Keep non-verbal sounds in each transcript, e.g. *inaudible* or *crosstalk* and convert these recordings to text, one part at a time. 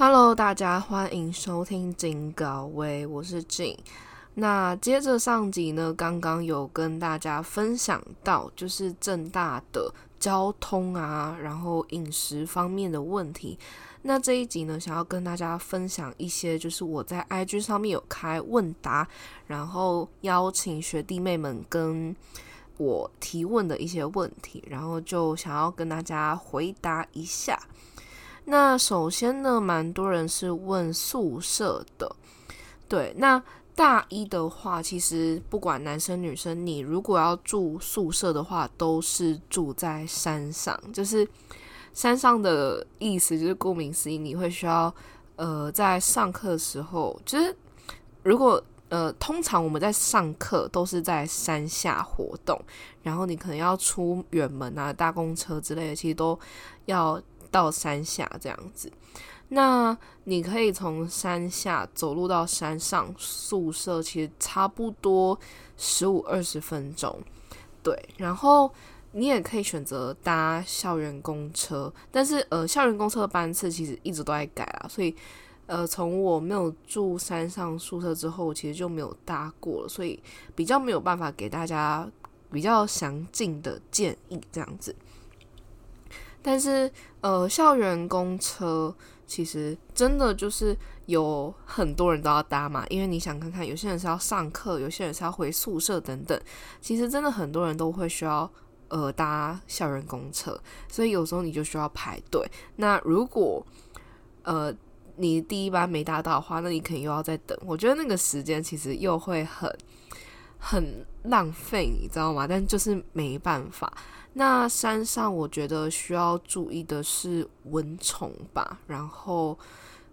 Hello，大家欢迎收听金高威，我是静。那接着上集呢，刚刚有跟大家分享到，就是正大的交通啊，然后饮食方面的问题。那这一集呢，想要跟大家分享一些，就是我在 IG 上面有开问答，然后邀请学弟妹们跟我提问的一些问题，然后就想要跟大家回答一下。那首先呢，蛮多人是问宿舍的，对，那大一的话，其实不管男生女生，你如果要住宿舍的话，都是住在山上，就是山上的意思就是顾名思义，你会需要呃在上课的时候，就是如果呃通常我们在上课都是在山下活动，然后你可能要出远门啊，搭公车之类的，其实都要。到山下这样子，那你可以从山下走路到山上宿舍，其实差不多十五二十分钟。对，然后你也可以选择搭校园公车，但是呃，校园公车的班次其实一直都在改啊，所以呃，从我没有住山上宿舍之后，其实就没有搭过了，所以比较没有办法给大家比较详尽的建议这样子。但是，呃，校园公车其实真的就是有很多人都要搭嘛，因为你想看看，有些人是要上课，有些人是要回宿舍等等，其实真的很多人都会需要呃搭校园公车，所以有时候你就需要排队。那如果呃你第一班没搭到的话，那你肯定又要再等。我觉得那个时间其实又会很很浪费，你知道吗？但就是没办法。那山上我觉得需要注意的是蚊虫吧，然后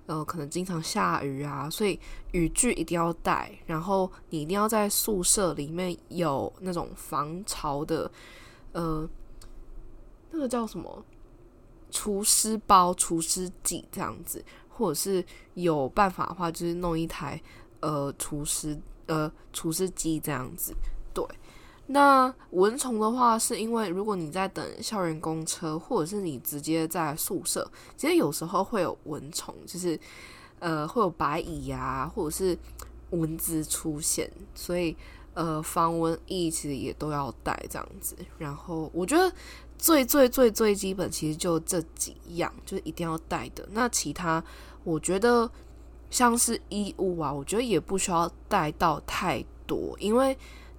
呃可能经常下雨啊，所以雨具一定要带，然后你一定要在宿舍里面有那种防潮的呃那个叫什么？除湿包、除湿剂这样子，或者是有办法的话，就是弄一台呃除湿呃除湿机这样子，那蚊虫的话，是因为如果你在等校园公车，或者是你直接在宿舍，其实有时候会有蚊虫，就是呃会有白蚁呀，或者是蚊子出现，所以呃防蚊液其实也都要带这样子。然后我觉得最最最最基本，其实就这几样，就是一定要带的。那其他我觉得像是衣物啊，我觉得也不需要带到太多，因为。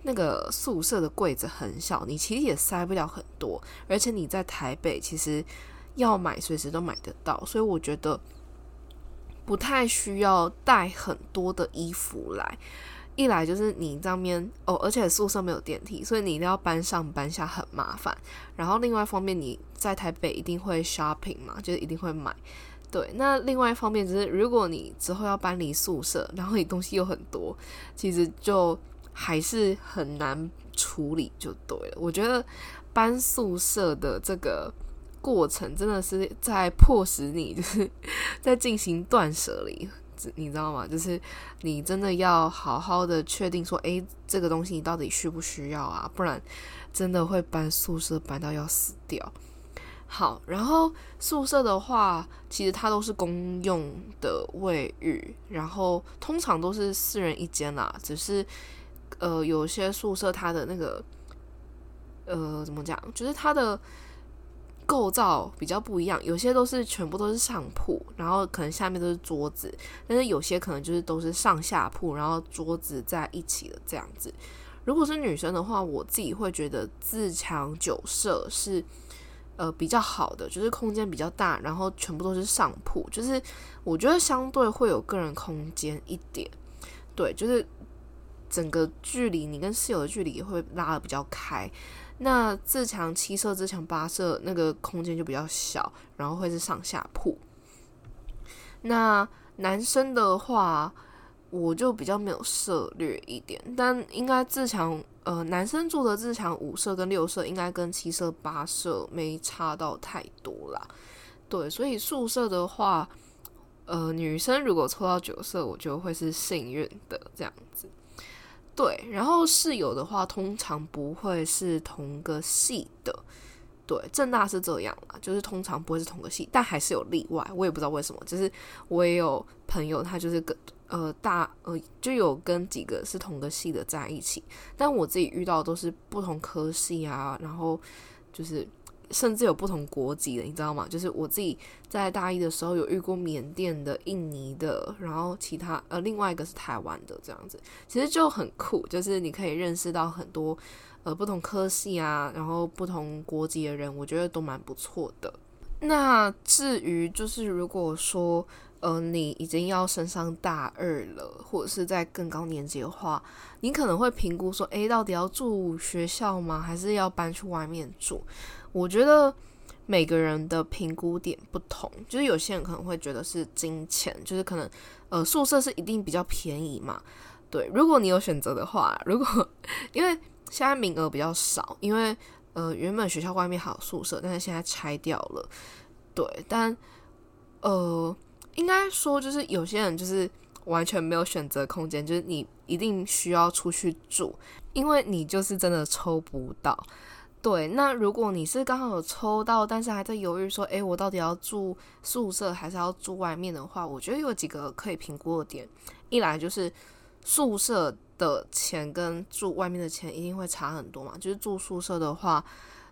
那个宿舍的柜子很小，你其实也塞不了很多，而且你在台北其实要买随时都买得到，所以我觉得不太需要带很多的衣服来。一来就是你上面哦，而且宿舍没有电梯，所以你一定要搬上搬下很麻烦。然后另外一方面你在台北一定会 shopping 嘛，就是一定会买。对，那另外一方面就是如果你之后要搬离宿舍，然后你东西又很多，其实就。还是很难处理，就对了。我觉得搬宿舍的这个过程，真的是在迫使你，就是 *laughs* 在进行断舍离，你知道吗？就是你真的要好好的确定说，诶，这个东西你到底需不需要啊？不然真的会搬宿舍搬到要死掉。好，然后宿舍的话，其实它都是公用的卫浴，然后通常都是四人一间啦，只是。呃，有些宿舍它的那个，呃，怎么讲？就是它的构造比较不一样。有些都是全部都是上铺，然后可能下面都是桌子；但是有些可能就是都是上下铺，然后桌子在一起的这样子。如果是女生的话，我自己会觉得自强酒舍是呃比较好的，就是空间比较大，然后全部都是上铺，就是我觉得相对会有个人空间一点。对，就是。整个距离，你跟室友的距离也会拉的比较开。那自强七舍、自强八舍那个空间就比较小，然后会是上下铺。那男生的话，我就比较没有涉略一点，但应该自强呃，男生住的自强五舍跟六舍，应该跟七舍八舍没差到太多啦。对，所以宿舍的话，呃，女生如果抽到九舍，我就会是幸运的这样子。对，然后室友的话，通常不会是同个系的，对，正大是这样啦，就是通常不会是同个系，但还是有例外，我也不知道为什么。就是我也有朋友，他就是跟呃大呃就有跟几个是同个系的在一起，但我自己遇到都是不同科系啊，然后就是甚至有不同国籍的，你知道吗？就是我自己在大一的时候有遇过缅甸的、印尼的，然后其他呃另外一个是台湾的这样子，其实就很酷，就是你可以认识到很多。呃，不同科系啊，然后不同国籍的人，我觉得都蛮不错的。那至于就是如果说，呃，你已经要升上大二了，或者是在更高年级的话，你可能会评估说，诶，到底要住学校吗？还是要搬去外面住？我觉得每个人的评估点不同，就是有些人可能会觉得是金钱，就是可能呃宿舍是一定比较便宜嘛。对，如果你有选择的话，如果因为。现在名额比较少，因为呃原本学校外面还有宿舍，但是现在拆掉了。对，但呃应该说就是有些人就是完全没有选择空间，就是你一定需要出去住，因为你就是真的抽不到。对，那如果你是刚好有抽到，但是还在犹豫说，诶，我到底要住宿舍还是要住外面的话，我觉得有几个可以评估的点，一来就是宿舍。的钱跟住外面的钱一定会差很多嘛？就是住宿舍的话，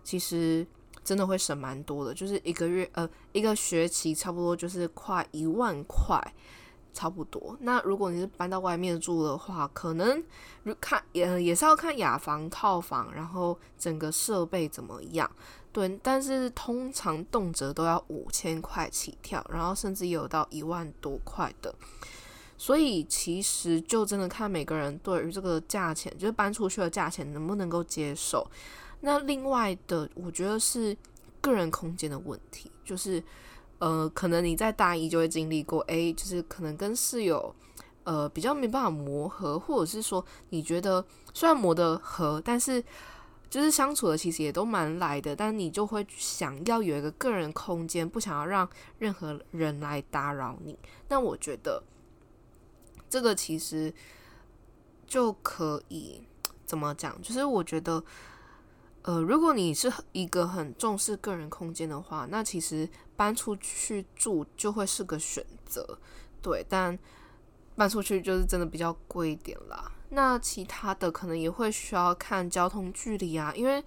其实真的会省蛮多的，就是一个月呃一个学期差不多就是快一万块，差不多。那如果你是搬到外面住的话，可能如看也也是要看雅房套房，然后整个设备怎么样。对，但是通常动辄都要五千块起跳，然后甚至有到一万多块的。所以其实就真的看每个人对于这个价钱，就是搬出去的价钱能不能够接受。那另外的，我觉得是个人空间的问题，就是呃，可能你在大一就会经历过，诶，就是可能跟室友呃比较没办法磨合，或者是说你觉得虽然磨得合，但是就是相处的其实也都蛮来的，但你就会想要有一个个人空间，不想要让任何人来打扰你。那我觉得。这个其实就可以怎么讲？就是我觉得，呃，如果你是一个很重视个人空间的话，那其实搬出去住就会是个选择。对，但搬出去就是真的比较贵一点啦。那其他的可能也会需要看交通距离啊，因为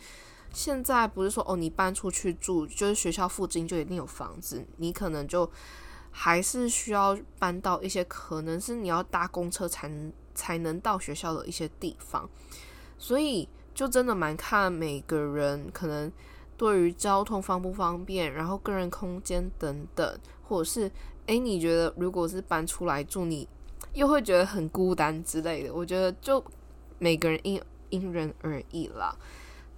现在不是说哦，你搬出去住就是学校附近就一定有房子，你可能就。还是需要搬到一些可能是你要搭公车才才能到学校的一些地方，所以就真的蛮看每个人可能对于交通方不方便，然后个人空间等等，或者是诶，你觉得如果是搬出来住，你又会觉得很孤单之类的。我觉得就每个人因因人而异啦。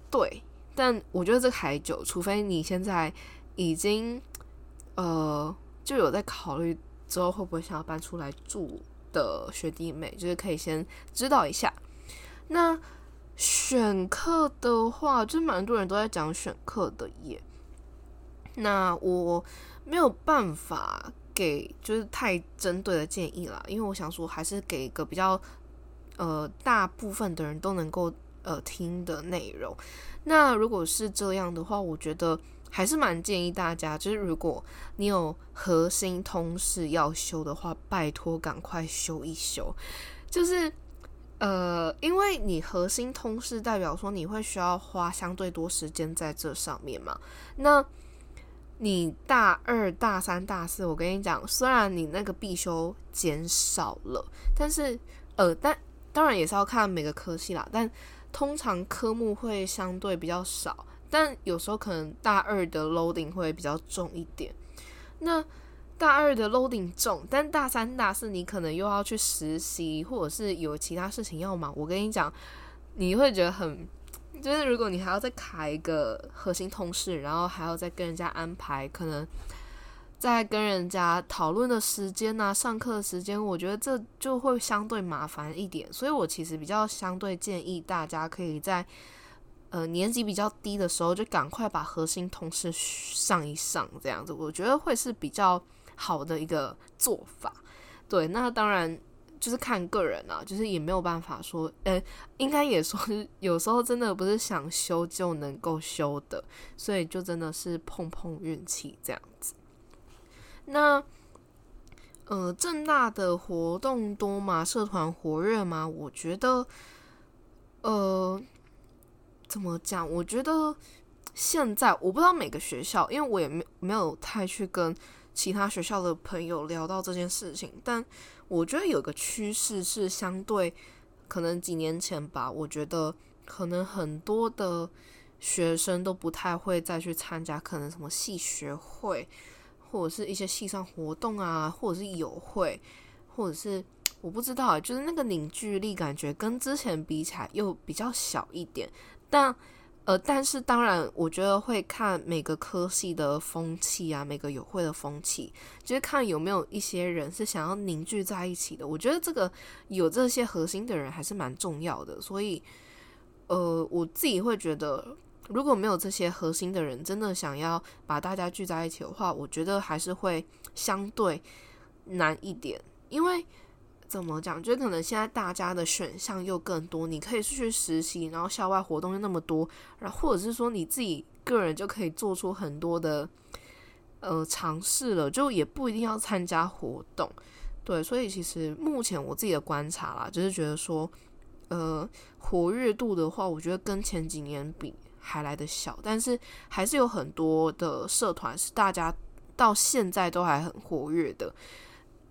对，但我觉得这个还久，除非你现在已经呃。就有在考虑之后会不会想要搬出来住的学弟妹，就是可以先知道一下。那选课的话，就蛮多人都在讲选课的耶。那我没有办法给就是太针对的建议啦，因为我想说还是给一个比较呃大部分的人都能够呃听的内容。那如果是这样的话，我觉得。还是蛮建议大家，就是如果你有核心通识要修的话，拜托赶快修一修。就是呃，因为你核心通识代表说你会需要花相对多时间在这上面嘛。那你大二、大三、大四，我跟你讲，虽然你那个必修减少了，但是呃，但当然也是要看每个科系啦。但通常科目会相对比较少。但有时候可能大二的 loading 会比较重一点，那大二的 loading 重，但大三、大四你可能又要去实习，或者是有其他事情要忙。我跟你讲，你会觉得很，就是如果你还要再卡一个核心通识，然后还要再跟人家安排，可能在跟人家讨论的时间啊，上课的时间，我觉得这就会相对麻烦一点。所以我其实比较相对建议大家可以在。呃，年级比较低的时候，就赶快把核心通识上一上，这样子，我觉得会是比较好的一个做法。对，那当然就是看个人啊，就是也没有办法说，呃，应该也说有时候真的不是想修就能够修的，所以就真的是碰碰运气这样子。那，呃，正大的活动多吗？社团活跃吗？我觉得，呃，怎么讲？我觉得现在我不知道每个学校，因为我也没没有太去跟其他学校的朋友聊到这件事情，但我觉得有个趋势是相对可能几年前吧，我觉得可能很多的学生都不太会再去参加，可能什么系学会。或者是一些系上活动啊，或者是友会，或者是我不知道，就是那个凝聚力感觉跟之前比起来又比较小一点。但呃，但是当然，我觉得会看每个科系的风气啊，每个友会的风气，就是看有没有一些人是想要凝聚在一起的。我觉得这个有这些核心的人还是蛮重要的。所以呃，我自己会觉得。如果没有这些核心的人，真的想要把大家聚在一起的话，我觉得还是会相对难一点。因为怎么讲，就可能现在大家的选项又更多，你可以去实习，然后校外活动又那么多，然后或者是说你自己个人就可以做出很多的呃尝试了，就也不一定要参加活动。对，所以其实目前我自己的观察啦，就是觉得说，呃，活跃度的话，我觉得跟前几年比。还来得小，但是还是有很多的社团是大家到现在都还很活跃的，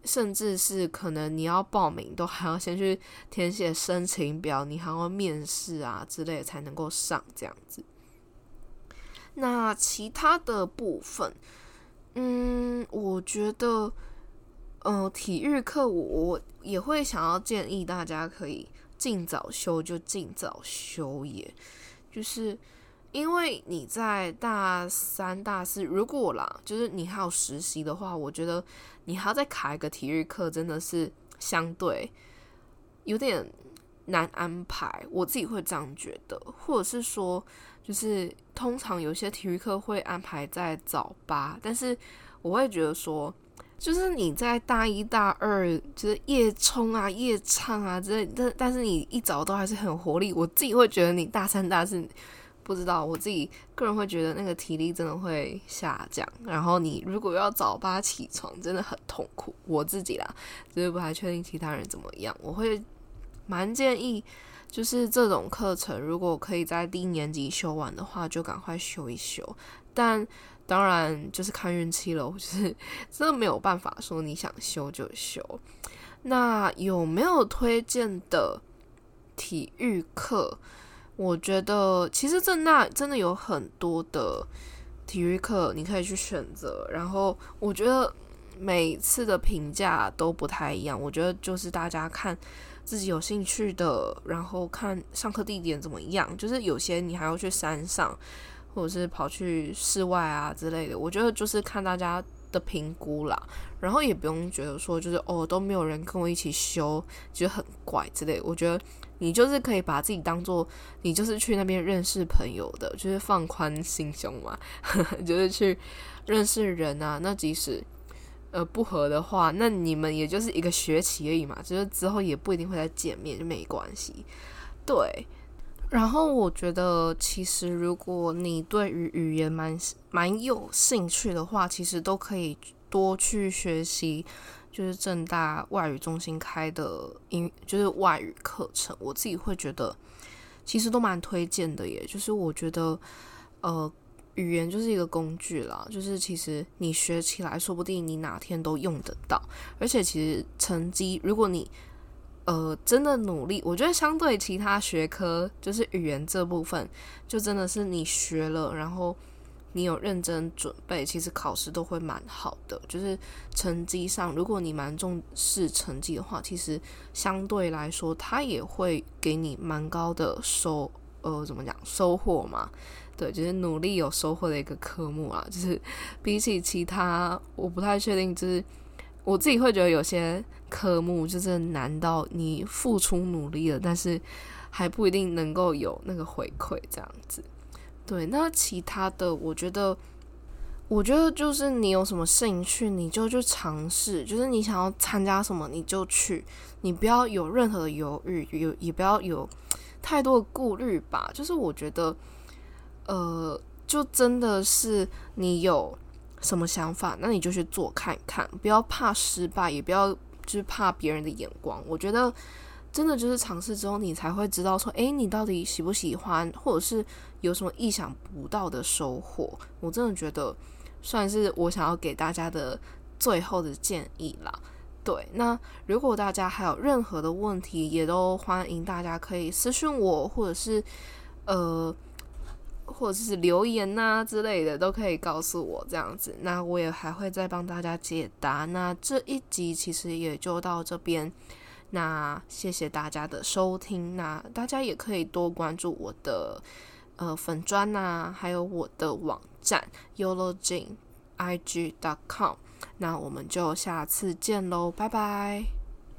甚至是可能你要报名都还要先去填写申请表，你还要面试啊之类才能够上这样子。那其他的部分，嗯，我觉得，呃，体育课我我也会想要建议大家可以尽早修就尽早修，也就是。因为你在大三、大四，如果啦，就是你还有实习的话，我觉得你还要再卡一个体育课，真的是相对有点难安排。我自己会这样觉得，或者是说，就是通常有些体育课会安排在早八，但是我会觉得说，就是你在大一大二就是夜冲啊、夜唱啊之类，但但是你一早都还是很活力。我自己会觉得你大三、大四。不知道，我自己个人会觉得那个体力真的会下降。然后你如果要早八起床，真的很痛苦。我自己啦，就是不太确定其他人怎么样。我会蛮建议，就是这种课程如果可以在低年级修完的话，就赶快修一修。但当然就是看运气了，就是真的没有办法说你想修就修。那有没有推荐的体育课？我觉得其实正大真的有很多的体育课，你可以去选择。然后我觉得每次的评价都不太一样。我觉得就是大家看自己有兴趣的，然后看上课地点怎么样。就是有些你还要去山上，或者是跑去室外啊之类的。我觉得就是看大家的评估啦。然后也不用觉得说就是哦都没有人跟我一起修，觉得很怪之类。我觉得。你就是可以把自己当做你就是去那边认识朋友的，就是放宽心胸嘛，*laughs* 就是去认识人啊。那即使呃不合的话，那你们也就是一个学期而已嘛，就是之后也不一定会再见面，就没关系。对。然后我觉得，其实如果你对于语言蛮蛮有兴趣的话，其实都可以多去学习。就是正大外语中心开的英，就是外语课程，我自己会觉得其实都蛮推荐的。耶。就是我觉得，呃，语言就是一个工具啦，就是其实你学起来，说不定你哪天都用得到。而且其实成绩，如果你呃真的努力，我觉得相对其他学科，就是语言这部分，就真的是你学了，然后。你有认真准备，其实考试都会蛮好的。就是成绩上，如果你蛮重视成绩的话，其实相对来说，它也会给你蛮高的收，呃，怎么讲收获嘛？对，就是努力有收获的一个科目啊。就是比起其他，我不太确定，就是我自己会觉得有些科目就是难到你付出努力了，但是还不一定能够有那个回馈这样子。对，那其他的我觉得，我觉得就是你有什么兴趣，你就去尝试。就是你想要参加什么，你就去，你不要有任何的犹豫，有也不要有太多的顾虑吧。就是我觉得，呃，就真的是你有什么想法，那你就去做看看，不要怕失败，也不要就是怕别人的眼光。我觉得。真的就是尝试之后，你才会知道说，诶，你到底喜不喜欢，或者是有什么意想不到的收获。我真的觉得算是我想要给大家的最后的建议啦。对，那如果大家还有任何的问题，也都欢迎大家可以私信我，或者是呃，或者是留言呐之类的，都可以告诉我这样子。那我也还会再帮大家解答。那这一集其实也就到这边。那谢谢大家的收听，那大家也可以多关注我的呃粉砖呐，还有我的网站 yolojin.ig.com。那我们就下次见喽，拜拜。